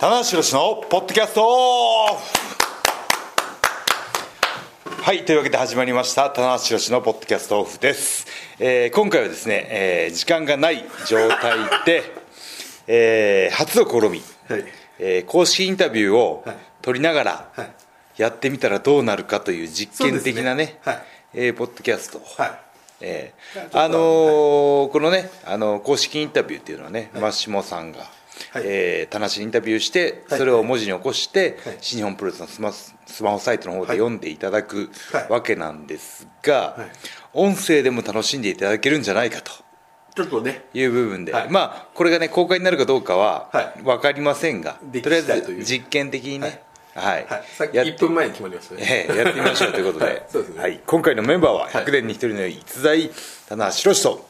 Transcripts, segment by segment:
棚橋宏のポッドキャストはいというわけで始まりました棚橋宏のポッドキャストオフです、えー今回はですね、えー時間がない状態で、えー初の試み、はい。えー公式インタビューをはい。取りながらはい。やってみたらどうなるかという実験的なねね。はい。えーポッドキャスト。はい。えーあのーこのねあの公式インタビューっていうのはね、マッシモさんが、はい。えー、田無にインタビューして、はい。それを文字に起こして、はい。新日本プロレスのスマススマホサイトの方ではい読んでいただくはい。わけなんですが、はい。音声でも楽しんでいただけるんじゃないかと。ちょっとね。いう部分で、はい。まあこれがね公開になるかどうかははい。分かりませんが、できとりあえず実験的にね、はい。はい。さっきやって1分前に決まりましたね。ええやってみましょうということで, ね。はい、今回のメンバーははい。100年に1人の逸材棚橋宏と。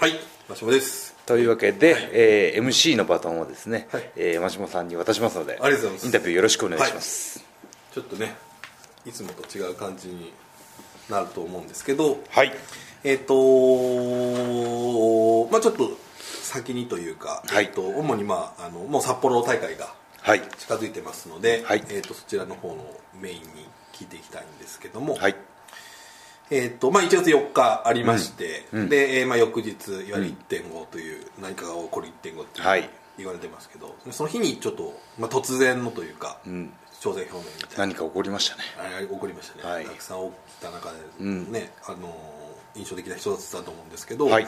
はい。マシモですというわけで、はい。えー MC のバトンをですね、はい。えー、真下さんに渡しますのでありがとうございます。インタビューよろしくお願いします。ちょっとねいつもと違う感じになると思うんですけどはい。えっ、とまあちょっと先にというか、はい。えっと主にまああのもう札幌大会がはい。近づいてますので、はい。えっとそちらの方のメインに聞いていきたいんですけども、はいえーとまあ、1月4日ありまして、うんうんで、えーまあ、翌日いわゆる1.5という、何かが起こる1.5っていうはい。言われてますけど、その日にちょっと、まあ、突然のというか、ん。挑戦表明みたいな。何か起こりましたね。起こりましたね、はい。たくさん起きた中で、ん。ねあのー印象的な一つだと思うんですけど、はい。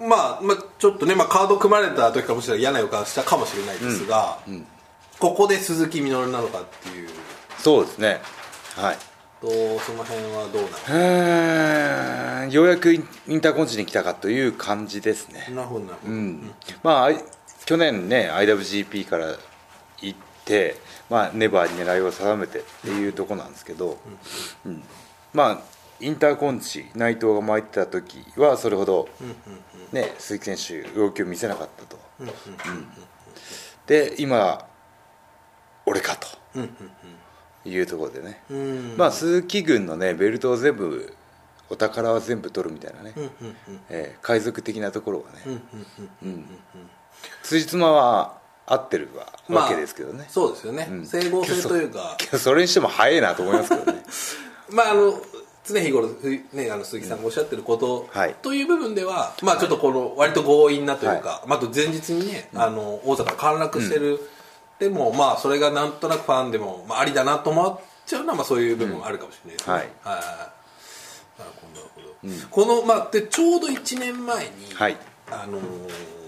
まあ、まあちょっとね、まあ、カード組まれた時かもしれない嫌な予感したかもしれないですが、ここで鈴木みのるなのかっていう。そうですね。はいとその辺はどうなの？ようやくインターコンチに来たかという感じですね。なるほどなるほど、うん。まあ去年ね IWGP から行って、まあ、ネバーに狙いを定めてっていうとこなんですけど、うんまあインターコンチ内藤が巻いてた時はそれほど、ね、鈴木選手動きを見せなかったと、うんで今俺かというところでね、うん。まあ鈴木軍のねベルトを全部お宝は全部取るみたいなね、えー海賊的なところがね、辻褄は合ってるわ,、わけですけどね。そうですよね、ん。整合性というか。それにしても早いなと思いますけどね。まああの常日頃、ね、あの鈴木さんがおっしゃってること、はい。という部分では、まあ、ちょっとこの割と強引なというか、まあ、あと前日にね、あの大阪陥落してる、でもまあそれがなんとなくファンでも、まあ、ありだなと思っちゃうのは、まあ、そういう部分もあるかもしれないですね、はい。はい。なるほどなるほど、この、まあ、でちょうど1年前に、はい。あのー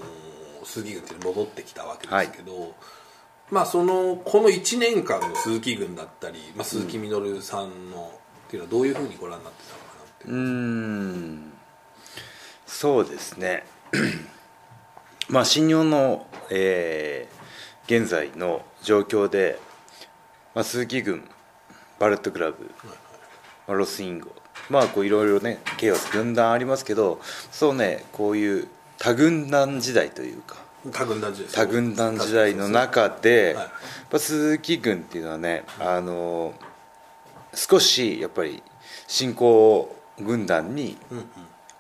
鈴木軍って戻ってきたわけですけど、まあそのこの1年間の鈴木軍だったり、まあ、鈴木みのるさんの、っていうのはどういうふうにご覧になってたのかなって。いうん。そうですね。まあ新日本の、えー現在の状況で、まあ、鈴木軍バレットクラブ、まあ、ロスインゴまあこういろいろねケイオス軍団ありますけどそうねこういう多軍団時代というか多軍団時代。多軍団時代の中で、鈴木軍っていうのはねあの少しやっぱり新興軍団に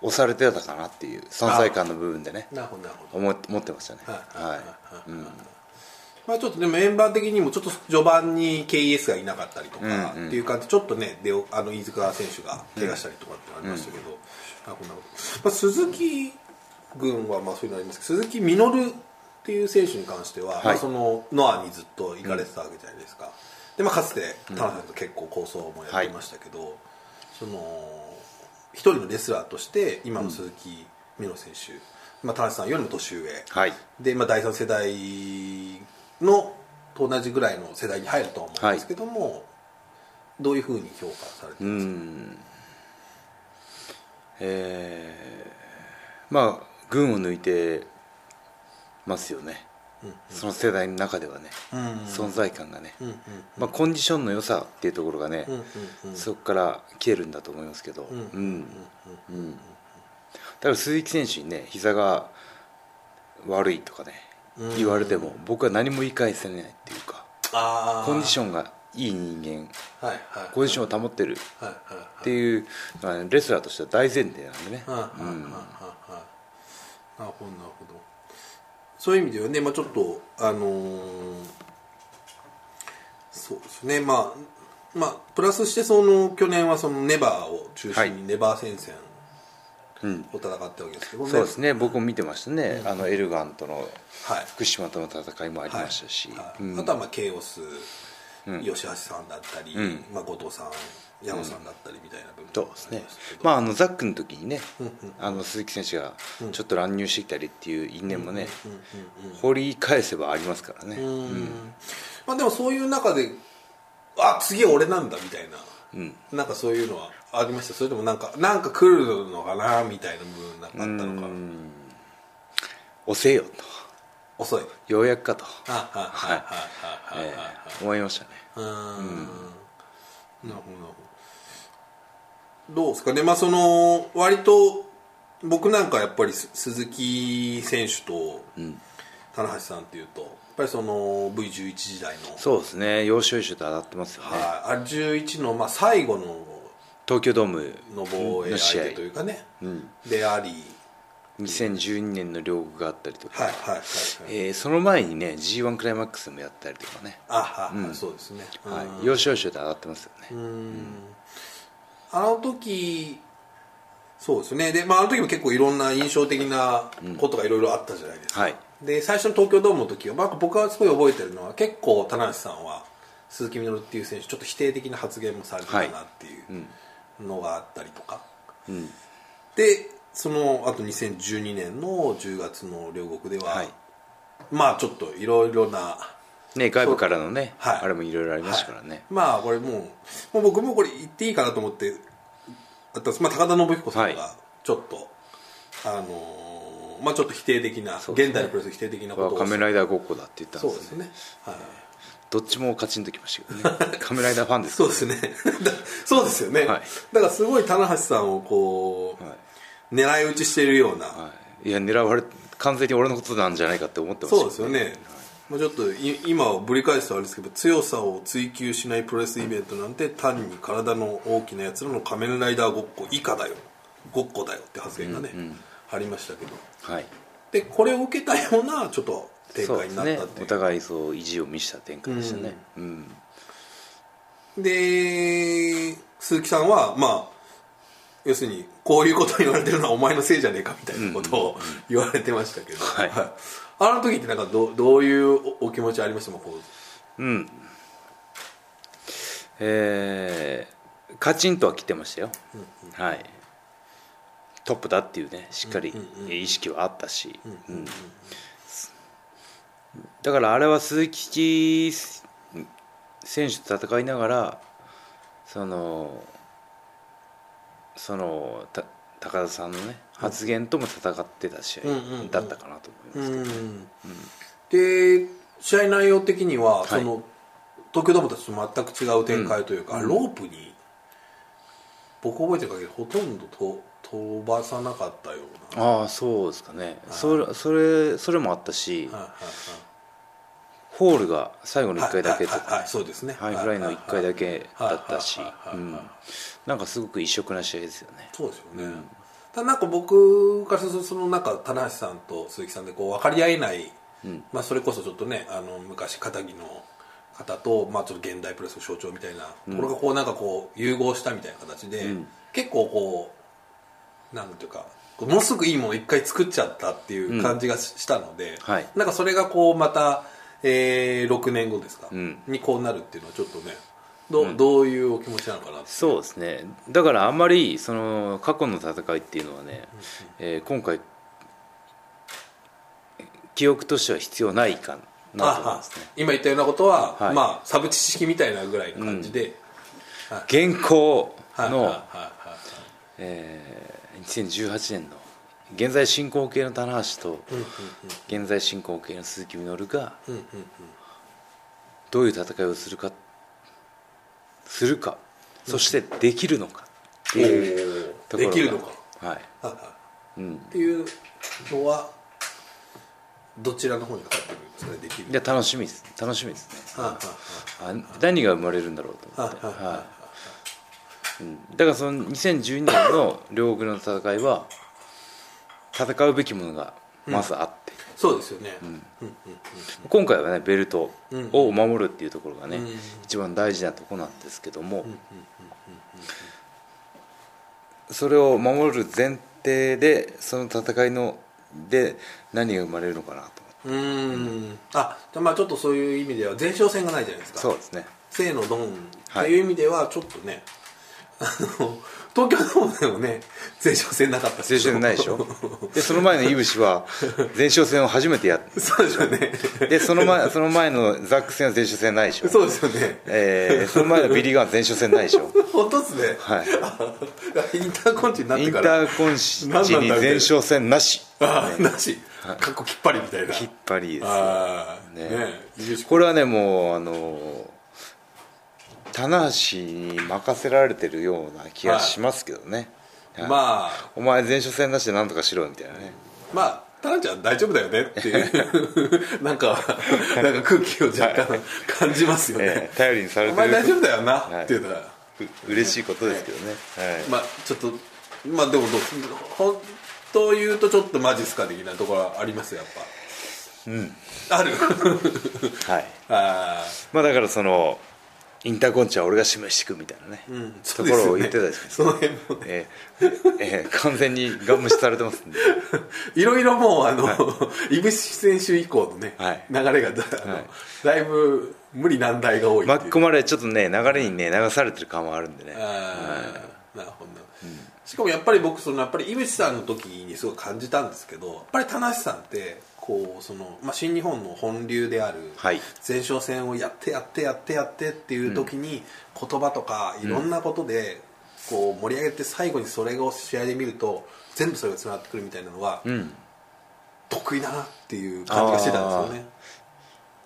押されてたかなっていう存在感の部分でね思思ってましたね。はいはいまあちょっとねメンバー的にもちょっと序盤に KES がいなかったりとかっていう感じちょっとねであの飯塚選手が怪我したりとかってありましたけど、あこんなこと、まあ、鈴木軍はまあそういうのありますけど鈴木みのるっていう選手に関しては、はい。まあ、そのノアにずっと行かれてたわけじゃないですか、で、まあ、かつて田中さんと結構構想もやってましたけど、その一人のレスラーとして今の鈴木みのる選手、まあ、田中さんよりも年上、はい。で、まあ、第三世代のと同じぐらいの世代に入るとは思うんですけども、どういうふうに評価されてうます？か、ん。えーまあ軍を抜いてますよね、その世代の中ではね、存在感がね、まあ、コンディションの良さっていうところがね、そこから来てるんだと思いますけど、うん。うん。だから鈴木選手にね膝が悪いとかね言われても僕は何も言い返せないっていうかあコンディショョンがいい人間ンはいはい。コンディションを保ってるはいはいはいっていうのはねレスラーとしては大前提なんでね、はいはいはいはいはいなるほどなるほど。そういう意味ではね、まあ、ちょっとあのーそうですね。まあまあプラスしてその去年はそのネバーを中心にネバー戦線うんを戦ったわけですけどね、そうですね。僕も見てましたね、あのエルガンとのはい。福島との戦いもありましたし、あとはまあケイオス、うん。吉橋さんだったり、うん。まあ、後藤さん矢野さんだったりみたいな部分そうですね。まああのザックの時にね、あの鈴木選手がちょっと乱入してきたりっていう因縁もね、掘り返せばありますからね、うん。まあ、でもそういう中であ次俺なんだみたいな、うん。なんかそういうのはありました。それともなんかなんか来るのかなみたいな部分なんかあったのか。うん。押せよと。遅い。ようやくかと、ははははははえー思いましたね。うん。なるほどなるほど。どうですか？ねまあその割と僕なんかやっぱりす鈴木選手と棚橋さんっていうとやっぱりその V11 時代の。そうですね。要所要所と当たってますよね、はい、あれ11のまあ最後の東京ドームの防衛の試合。相手というかね、うん。であり2012年の両国があったりとか、はいはいはいはい。えーその前にね g 1クライマックスもやったりとかね、あはい、はいそうですね、はい。うん。要所要所で当たってますよね、うん。あの時そうですね。で、まあ、あの時も結構いろんな印象的なことがいろいろあったじゃないですか、はい。で最初の東京ドームの時は、まあ、僕はすごい覚えてるのは結構棚橋さんは鈴木みのるっていう選手ちょっと否定的な発言もされてたなっていうのがあったりとか、うん。でその後2012年の10月の両国では、はい。まあちょっといろいろなね外部からのね、はい。あれもいろいろありましたからね、まあこれもうもう僕もこれ言っていいかなと思ってあったんです、まあ、高田信彦さんはい。がちょっと、あのーまあちょっと否定的な、ね。現代のプロレス否定的なことを。仮面ライダーごっこだって言ったんそうですよね。ですね、はい、どっちもカチンときましたけどね。仮面ライダーファンです。そうですね。だそうですよね、はい。だからすごい棚橋さんをこう、はい。狙い撃ちしているような、はい、いや狙われ完全に俺のことなんじゃないかって思ってましたそうですよね、まあ、ちょっとい今をぶり返すとあれですけど強さを追求しないプロレスイベントなんて単に体の大きなやつらの仮面ライダーごっこ以下だよ。ごっこだよって発言がね、ありましたけどはい。でこれを受けたようなちょっと展開になったっていう。お互いそう意地を見せた展開でしたね。うん、で鈴木さんはまあ要するにこういうこと言われてるのはお前のせいじゃねえかみたいなことを言われてましたけど、はい。あの時ってなんかどどういうおお気持ちありました？かこう。うん。えーカチンとは来てましたよ、はい。トップだっていうねしっかり意識はあったし、うんだからあれは鈴木選手と戦いながらそのそのた高田さんのね発言とも戦ってた試うんうんうん。合だったかなと思いますけど、うんで試合内容的には、い。その東京ドームと全く違う展開というか、ロープに僕覚えてる限りほとんどと飛ばさなかったような。ああそうですかね、それそれそれもあったし、はいはいホールが最後の1回だけと。はいはいはいはいそうですね。ハイフライの1回だけだったし。なんかすごく異色な試合ですよね。そうですよね、ただなんか僕からするとその中棚橋さんと鈴木さんでこう分かり合えない、まあ、それこそちょっとねあの昔片木の方と、まあ、ちょっと現代プロレスの象徴みたいな、これがこうなんかこう融合したみたいな形で、結構こうなんていうかものすごくいいものを一回作っちゃったっていう感じがししたので、はい。なんかそれがこうまた、えー、6年後ですか、ん。にこうなるっていうのはちょっとねど,、うどういうお気持ちなのかなそうですね。だからあんまりその過去の戦いっていうのはね、えー今回記憶としては必要ないかなと思いますね。今言ったようなことは、はい。まあサブ知識みたいなぐらいの感じで、現行のはいはいはいはいえー2018年の現在進行形の棚橋と現在進行形の鈴木みのるがどういう戦いをするかするかそしてできるのかっていうところができるのか。はい。うん。いっていうのはどちらの方にかかってくるんですかねできるいや楽しみです。楽しみですね。はいは。いあ何が生まれるんだろうと思って。はいはいは。いはい。うん。だからその2012年の両国の戦いは戦うべきものがまずあって、そうですよね、今回はねベルトを守るっていうところがね、うん。一番大事なところなんですけども、それを守る前提でその戦いので何が生まれるのかなと思って。うん。あじゃあまあちょっとそういう意味では前哨戦がないじゃないですか。そうですね。正のドンっていう意味ではちょっとね、あの東京ドームでもね前哨戦なかった前哨戦ないでしょ？でその前のイブシは前哨戦を初めてやって そうですよね。でその前その前のザック戦は前哨戦ないでしょ？そうですよね。えーその前のビリー・ガンは前哨戦ないでしょ？本当ですね。はい。インターコンチになっインタてからーコンチに前哨戦なし。ああなし。かっこきっぱりみたいな。きっぱりですね。ね。これはねもうあの棚橋に任せられてるような気がしますけどね、はい。まあ。お前前哨戦なしで何とかしろみたいなね。まあタナちゃん大丈夫だよねっていう。なんかなんか空気を若干感じますよね、ええ頼りにされおてる。前大丈夫だよな、はい。っていうのは。う嬉しいことですけどね、はい。まあちょっとまあでもどう本当言うとちょっとマジっすか的なところはありますよやっぱ。うん。ある。はい。あまあだからそのインターコンチは俺が示していくみたいなね、あうん。ところを言ってたですかその辺も。ねええ。ええ。完全にガン無視されてますんで。いろいろもうあの、い。ぶし選手以降のね、はい。流れがだ,、はい。だいぶ無理難題が多い巻き込まれちょっとね流れにね流されてる感はあるんでね。あーなるほど、しかもやっぱり僕そのやっぱり井口さんの時にすごい感じたんですけどやっぱり田無さんってこうその、まあ、新日本の本流であるはい。前哨戦をやってやってやってやってっていう時に言葉とかいろんなことでこう盛り上げて最後にそれを試合で見ると全部それがつながってくるみたいなのがうん。得意だなっていう感じがしてたんですよね。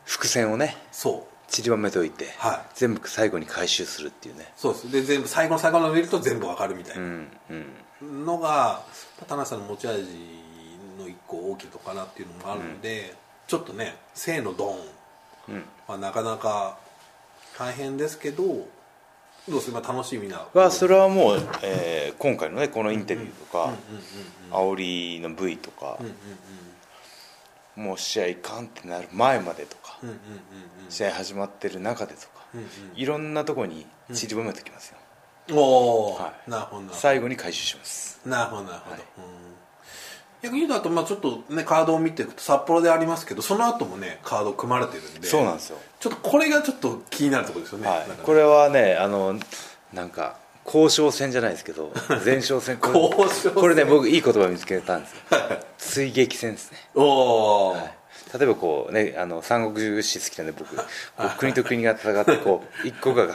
伏線をね。そう。散りばめておいて、はい。全部最後に回収するっていうね。そうです。で全部最後の最後の見ると全部わかるみたいな、うんうん。のが田中さんの持ち味の一個大きいのかなっていうのもあるので、ちょっとね正のドンうん。はなかなか大変ですけどどうですか？楽しみな。はそれはもう、えー今回のねこのインタビューとか、煽りの V とか、もう試合いかんってなる前までとか、うんうんうん試合始まってる中でとか、うんうん。いろんなとこに散りばめておきますよ、うん。おお、はい。なるほどなるほ最後に回収します。どなるほどなるほど、はい。うん逆に言うとあとまあちょっとねカードを見ていくと札幌でありますけどその後もねカード組まれてるんでそうなんですよ、ちょっとこれがちょっと気になるところですよね、はい。これはねあのなんか交渉戦じゃないですけど 前哨戦。これ交渉戦。これね僕いい言葉見つけたんですよ。追撃戦ですね。おお、はい。例えばこうねあの三国志好きなんで僕国と国が戦ってこう一国が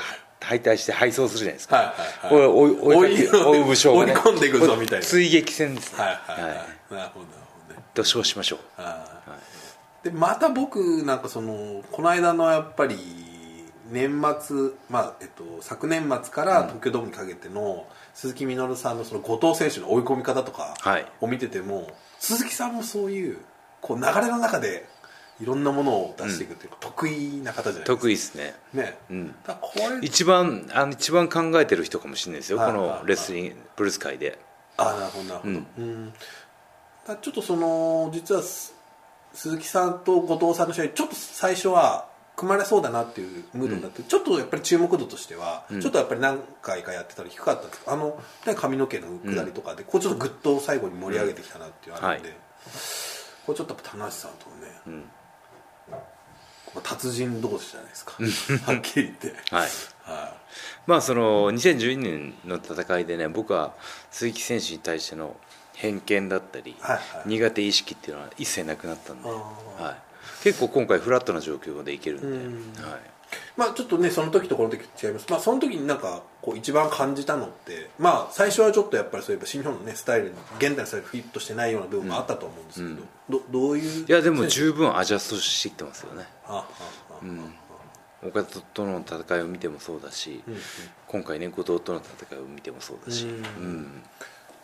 敗退して敗走するじゃないですか、はいはいはい。追い追い武将がね追い込んでいくぞみたいな。追撃戦ですね。はいはいはい、なるほどなるほどね。と称しましょう。あーでまた僕なんかそのこの間のやっぱり年末、まあえっと、昨年末から東京ドームにかけての鈴木みのるさんのその後藤選手の追い込み方とかはい。を見てても、鈴木さんもそういうこう流れの中でいろんなものを出していくっていうか、得意な方じゃないですか。得意ですね。ね、うん。これ一番あの一番考えてる人かもしれないですよこのレスリングブルース界で。あなるほどなるほど、うん。だからちょっとその実はす鈴木さんと後藤さんの試合ちょっと最初は組まれそうだなっていうムードになって、ちょっとやっぱり注目度としては、ちょっとやっぱり何回かやってたら低かったんですあの、ね、髪の毛の下りとかで、こうちょっとグッと最後に盛り上げてきたなっていうのがあるんで、はい。これちょっとやっぱ田無さんともね、達人同士じゃないですか。はっきり言って。はい。はまあその2012年の戦いでね僕は鈴木選手に対しての偏見だったり、はいはい。苦手意識っていうのは一切なくなったんで、あはい、結構今回フラットな状況でいけるんで、うん。はい、まあちょっとねその時とこの時違います。まあその時になんかこう一番感じたのってまあ最初はちょっとやっぱりそういえば新日本のねスタイルに現代のスタイルにフィットしてないような部分もあったと思うんですけど、どどういういやでも十分アジャストしてきてますよね。ああああ岡田との戦いを見てもそうだし、うんうん。今回ね後藤との戦いを見てもそうだし、うん。うん。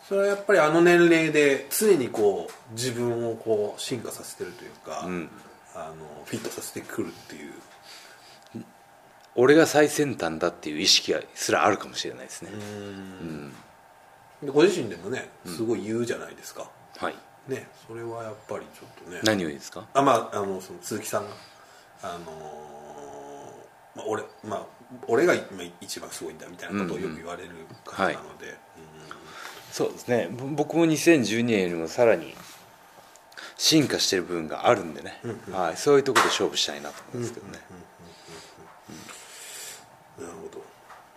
それはやっぱりあの年齢で常にこう自分をこう進化させてるというか、うん。あのフィットさせてくるっていう俺が最先端だっていう意識がすらあるかもしれないですね、でご自身でもねすごい言うじゃないですか、はい。ねそれはやっぱりちょっとね。何をいいですか？あまああのその鈴木さんがあのーまあ、俺まあ俺が今一番すごいんだみたいなことをよく言われる方なので、そうですね。ぼ僕も2012年よりもさらに進化してる部分があるんでね、はい、そういうところで勝負したいなと思うんですけどね、なるほど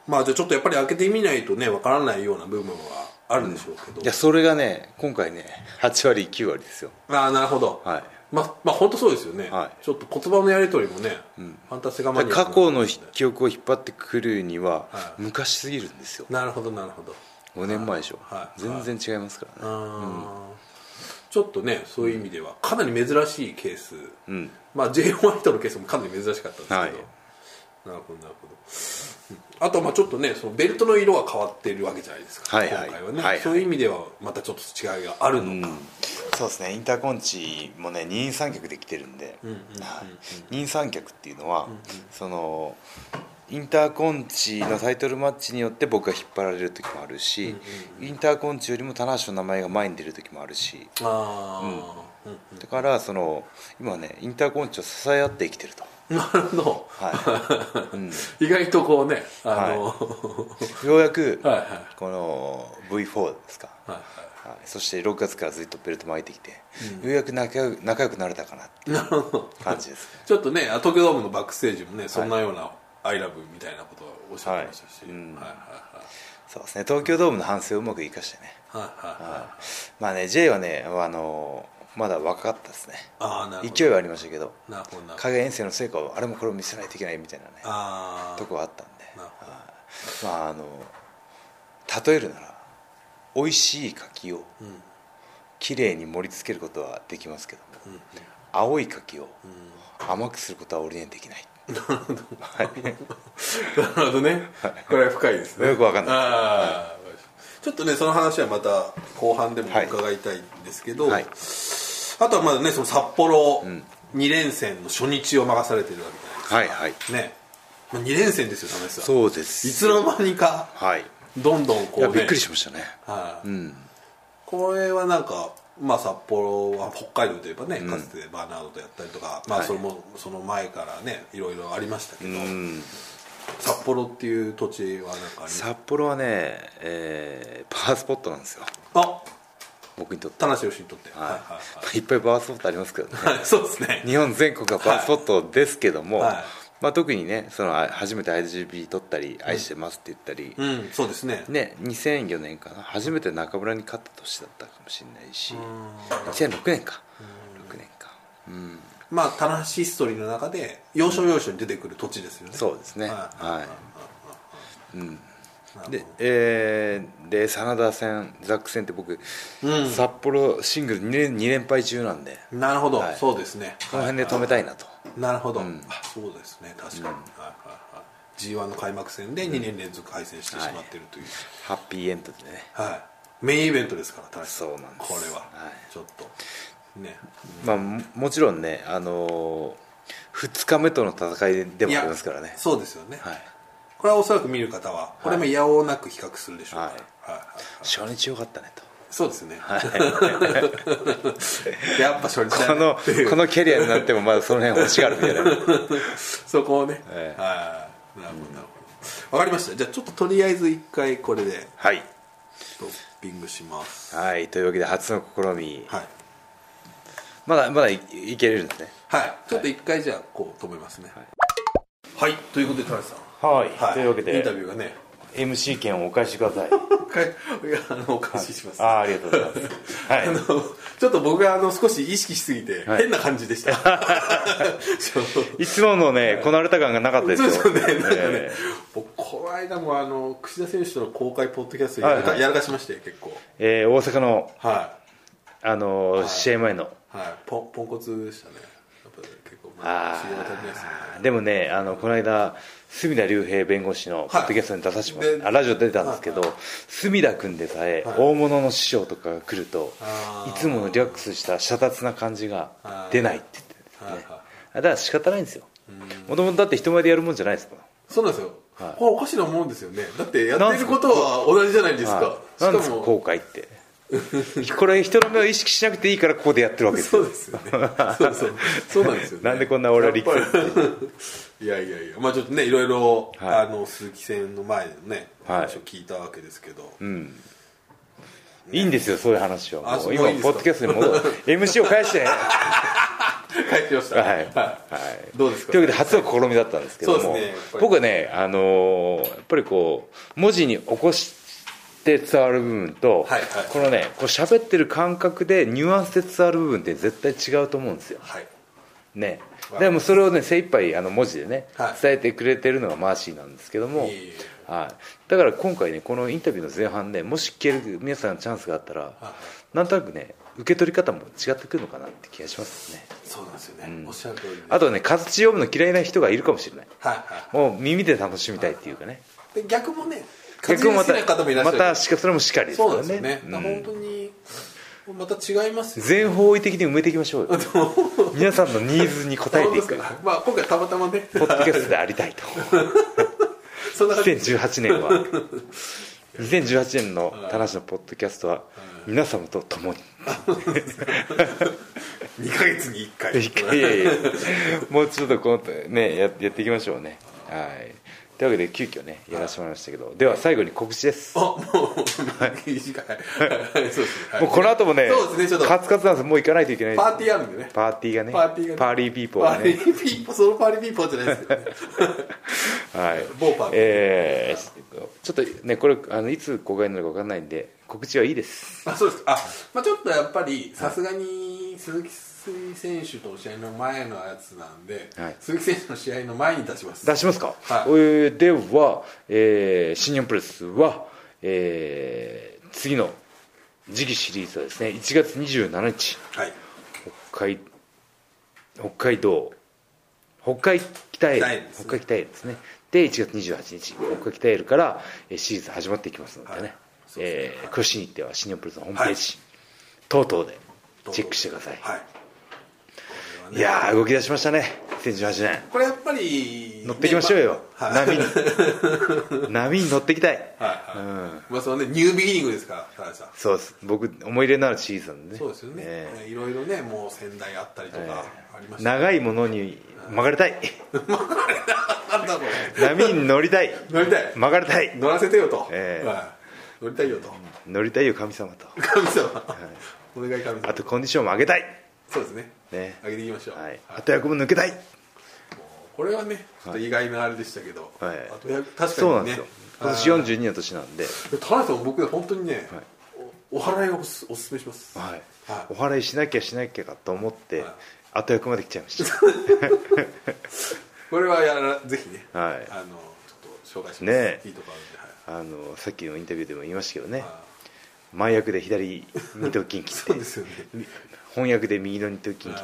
まあじゃあちょっとやっぱり開けてみないとねわからないような部分はあるでしょうけど、いやそれがね今回ね8割9割ですよ。ああなるほど、はい。まあまあ本当そうですよね、はい。ちょっと言葉のやり取りもね、ファンタスティカマ過去の記憶を引っ張ってくるにははい。昔すぎるんですよ。なるほどなるほど。5年前でしょ、はい。全然違いますからね、あー。ちょっとねそういう意味ではかなり珍しいケース、ん。まあ J ホワイトのケースもかなり珍しかったんですけど、はいなるほどなるほど、うん。あとまあちょっとねそのベルトの色が変わってるわけじゃないですか、はいはい今回はね、はいはい。そういう意味ではまたちょっと違いがあるのか、そうですね。インターコンチもね二人三脚できてるんで、二人三脚っていうのは、そのインターコンチのタイトルマッチによって僕が引っ張られる時もあるし、インターコンチよりも棚橋の名前が前に出る時もあるし。ああ、うん。だからその今はねインターコンチを支え合って生きてると、なるほど、は意外とこうねあの、い、ようやくこの V4 ですか、はいはい、そして6月からずっとベルト巻いてきて、ようやく仲良く仲良くなれたかなっていう感じです。ねちょっとね東京ドームのバックステージもねそんなような「アイラブみたいなことをおっしゃってましたし、はい。うん。はいはいそうですね。東京ドームの反省をうまく生かしてね。はいはいはい。はい。まあね J はねあのまだ若かったですね。勢いはありましたけど。なるほどなるほど。影遠征の成果をあれもこれも見せないといけないみたいなねとこはあったんで。なるほど。まああの例えるなら美味しい柿をきれいに盛り付けることはできますけども、青い柿を甘くすることは俺にはできない、なるほど。ね。これは深いですね。よくわかんない。ちょっとねその話はまた後半でも伺いたいんですけど、はいあとはまだねその札幌2連戦の初日を任されてるわけじゃないはいはい。ですかね、まあ、2連戦ですよ田中さん。そうです。いつの間にかはい。どんどんこう、ね、いやびっくりしましたね。はい。うん。これはなんか、まあ、札幌は北海道といえばね、かつてバーナードとやったりとか、まあ、はい。それもその前からねいろいろありましたけど、うん。札幌っていう土地はなんか？札幌はね、えーパワースポットなんですよ。あ僕にとって。田無義にとって、はい。はいはいい。っぱいパワースポットありますけどね。はいはいそうですね。日本全国がパワースポットですけども、はい。まあ、特にねそのあ初めて IGB 取ったり愛してますって言ったり、うん。そうですね。ね、2004年かな初めて中村に勝った年だったかもし。れないし2006年か。6年か。うん。まあ田無ヒストリーの中で要所要所に出てくる土地ですよね。そうですね。はい。はい。うんで,、えーで真田戦ザック戦って僕、うん。札幌シングル 2, 連2連敗中なんで。なるほど、はい。そうですね。この辺で止めたいなと、なるほど、ん。あそうですね。確かに、はいはいはい。g 1の開幕戦で2年連続敗戦してしまっているという、ハッピーエンドでね。はい、メインイベントですから田中さそうなんです。これは、はい。ちょっと。ね。まあももちろんねあのー、2日目との戦いでもありますからね。そうですよね、はいこれはおそらく見る方はこれもやおうなく比較するでしょうから、はいはいはい。初日良かったねと。そうですね、やっぱ初日このこのキャリアになってもまだその辺欲しがるみたいな。そこをね、ええ。はい。なるほど。なるほどわかりました。じゃあちょっととりあえず一回これではい。トッピングします。はい。というわけで初の試み。はい。まだまだいいけるんですね。はい。ちょっと一回じゃあこう止めますね。はい、ということで田中さんはい、はい。というわけでインタビューがね。MC 権をお返しください。かいいやあのお返しします、ああありがとうございます。はい。あのちょっと僕があの少し意識しすぎてはい。変な感じでした、いつものねこなれた感がなかったですよ。そうですよね。なんかね、え僕この間もあの櫛田選手との公開ポッドキャストやらか,、はいはい。やらかしまして結構。えー大阪のはあのー試合前の。いはい。ポンポンコツでしたねでもねあのこの間隅田竜平弁護士のポッドキャストに出させてもらって、であラジオ出てたんですけど、隅田君でさえ、大物の師匠とかが来るといつものリラックスした遮奪な感じが出ないって言ってるんですね。はいはい。だから仕方ないんですよ。もともとだって人前でやるもんじゃないですかそうなんですよ、はい。おかしなもんですよね。だってやってることは同じじゃないですか、はい。なんですか？しかも。後悔って これ人の目を意識しなくていいからここでやってるわけですそうですよね。そうそうそうなんですよね。なんでこんな俺は理屈いやいやいや。まあちょっとねいろいろ、はい。あの鈴木戦の前のねはい。話を聞いたわけですけど、いいんですよそういう話は。あもそう今ポッドキャストに戻る。MC を返して。はい帰ってきましたはい。どうですか？というわけで初の試みだったんですけども、ね。僕はねあのーやっぱりこう文字に起こして伝わる部分と、はいはい。このねこう喋ってる感覚でニュアンスで伝わる部分って絶対違うと思うんですよ。はい。ね。わでもそれをね精一杯あの文字でね、はい。伝えてくれてるのがマーシーなんですけどもはい、だから今回ねこのインタビューの前半でもし聞ける皆さんチャンスがあったら、なんとなくね受け取り方も違ってくるのかなって気がしますね。そうなんですよね、おっしゃる通りで。あとね活字読むの嫌いな人がいるかもしれない。はいはい。もう耳で楽しみたいっていうかね。で逆もね逆もまた活字好きな方もいらっしゃる。またしかそれもしかりですからそうですよね。ね、だから本当にまた違いますよ全方位的に埋めていきましょうよ。皆さんのニーズに応えていく。まあ今回たまたまね。ポッドキャストでありたいと。そんな感じ。2018年は。2018年の田無のポッドキャストは皆様と共に。2ヶ月に1回。いやいやいや。もうちょっとこのねややっていきましょうね。はいというわけで急遽ねやらせてもらいましたけどでは最後に告知です。あもう短い そうですね。はい。もうこの後もねそうですねちょっと。カツカツなんです。もう行かないといけない。パーティーあるんでね。パーティーがねパーティーがね。パーリーピーポーがパーリねーピーポーそのパーリーピーポーじゃないですけどね。はい。某パーティー。えーちょっとねこれあのいつ公開になるか分かんないんで告知はいいです。あそうです。かあ、まあ、ちょっとやっぱりさすがに鈴木選手との試合の前のやつなんで、はい。鈴木選手の試合の前に出します。出しますか、はい。えーでは、えー新日本プロレスは、えー次の次期シリーズはですね1月27日。はい。北海北海道。北海北エル北エルですね。北海北エルですねで1月28日北海北エルからえーシリーズ始まっていきますのでね、はいえー詳しい日程は新日本プロレスのホームページ、等々でチェックしてください。はい。いやー動き出しましたね2018年。これやっぱり乗っていきましょうよ、はい波に。波に乗っていきたい、はいはい。うん。まあそのねニュービギニングですからさん。そうです。僕思い入れのあるシーズンで。ねそうですよね、えいろいろねもう仙台あったりとかありまーした、長いものに曲がりたい。なんだろう波に乗りたい。乗りたい。曲がりたい。乗らせてよと、ええ。はい、乗りたいよと。乗りたいよ神様と。神様、お願い神様。あとコンディションも上げたい。そうですね。ね。上げていきましょう、はい。後役も抜けたい。これはねちょっと意外なあれでしたけど、はい。あとや確かにね。そうなんですよ。今年42の年なんで、田中さん僕本当にね、おお祓いをおすおすすめします。はい。はい。お祓いしなきゃしなきゃかと思って、はい。後役まで来ちゃいました。これはやらぜひね、はい。あのちょっと紹介します。ねえ。いいとこあるんで、はいあのさっきのインタビューでも言いましたけどね。あ前役で左二頭筋切って。ね。翻訳で右の二頭筋切って。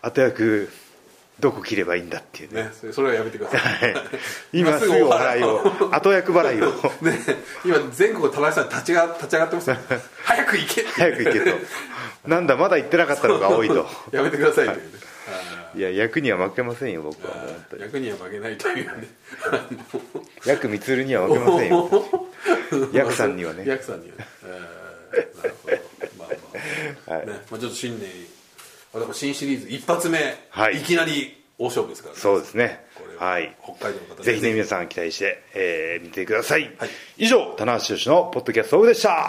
あ後役どこ切ればいいんだっていうね。ねそれはやめてください。今すぐお払いを。後役払いを。ね今全国田中さん立ちが立ち上がってます。よ早く行け早く行けと。なんだまだ行ってなかったのが多いと。やめてくださいというね。いや役には負けませんよ僕はあー本当に。役には負けないというね。役光には負けませんよ。役さんにはね。ヤクさんにはね。えーなるほど。まあまあ、はい。ねまあ、ちょっと新年新シリーズ一発目、はい。い、きなり大勝負ですからね。そうですね。はい。北海道の方ぜひね皆さん期待して、えー見てください、はい。以上棚橋宏のポッドキャストオフでした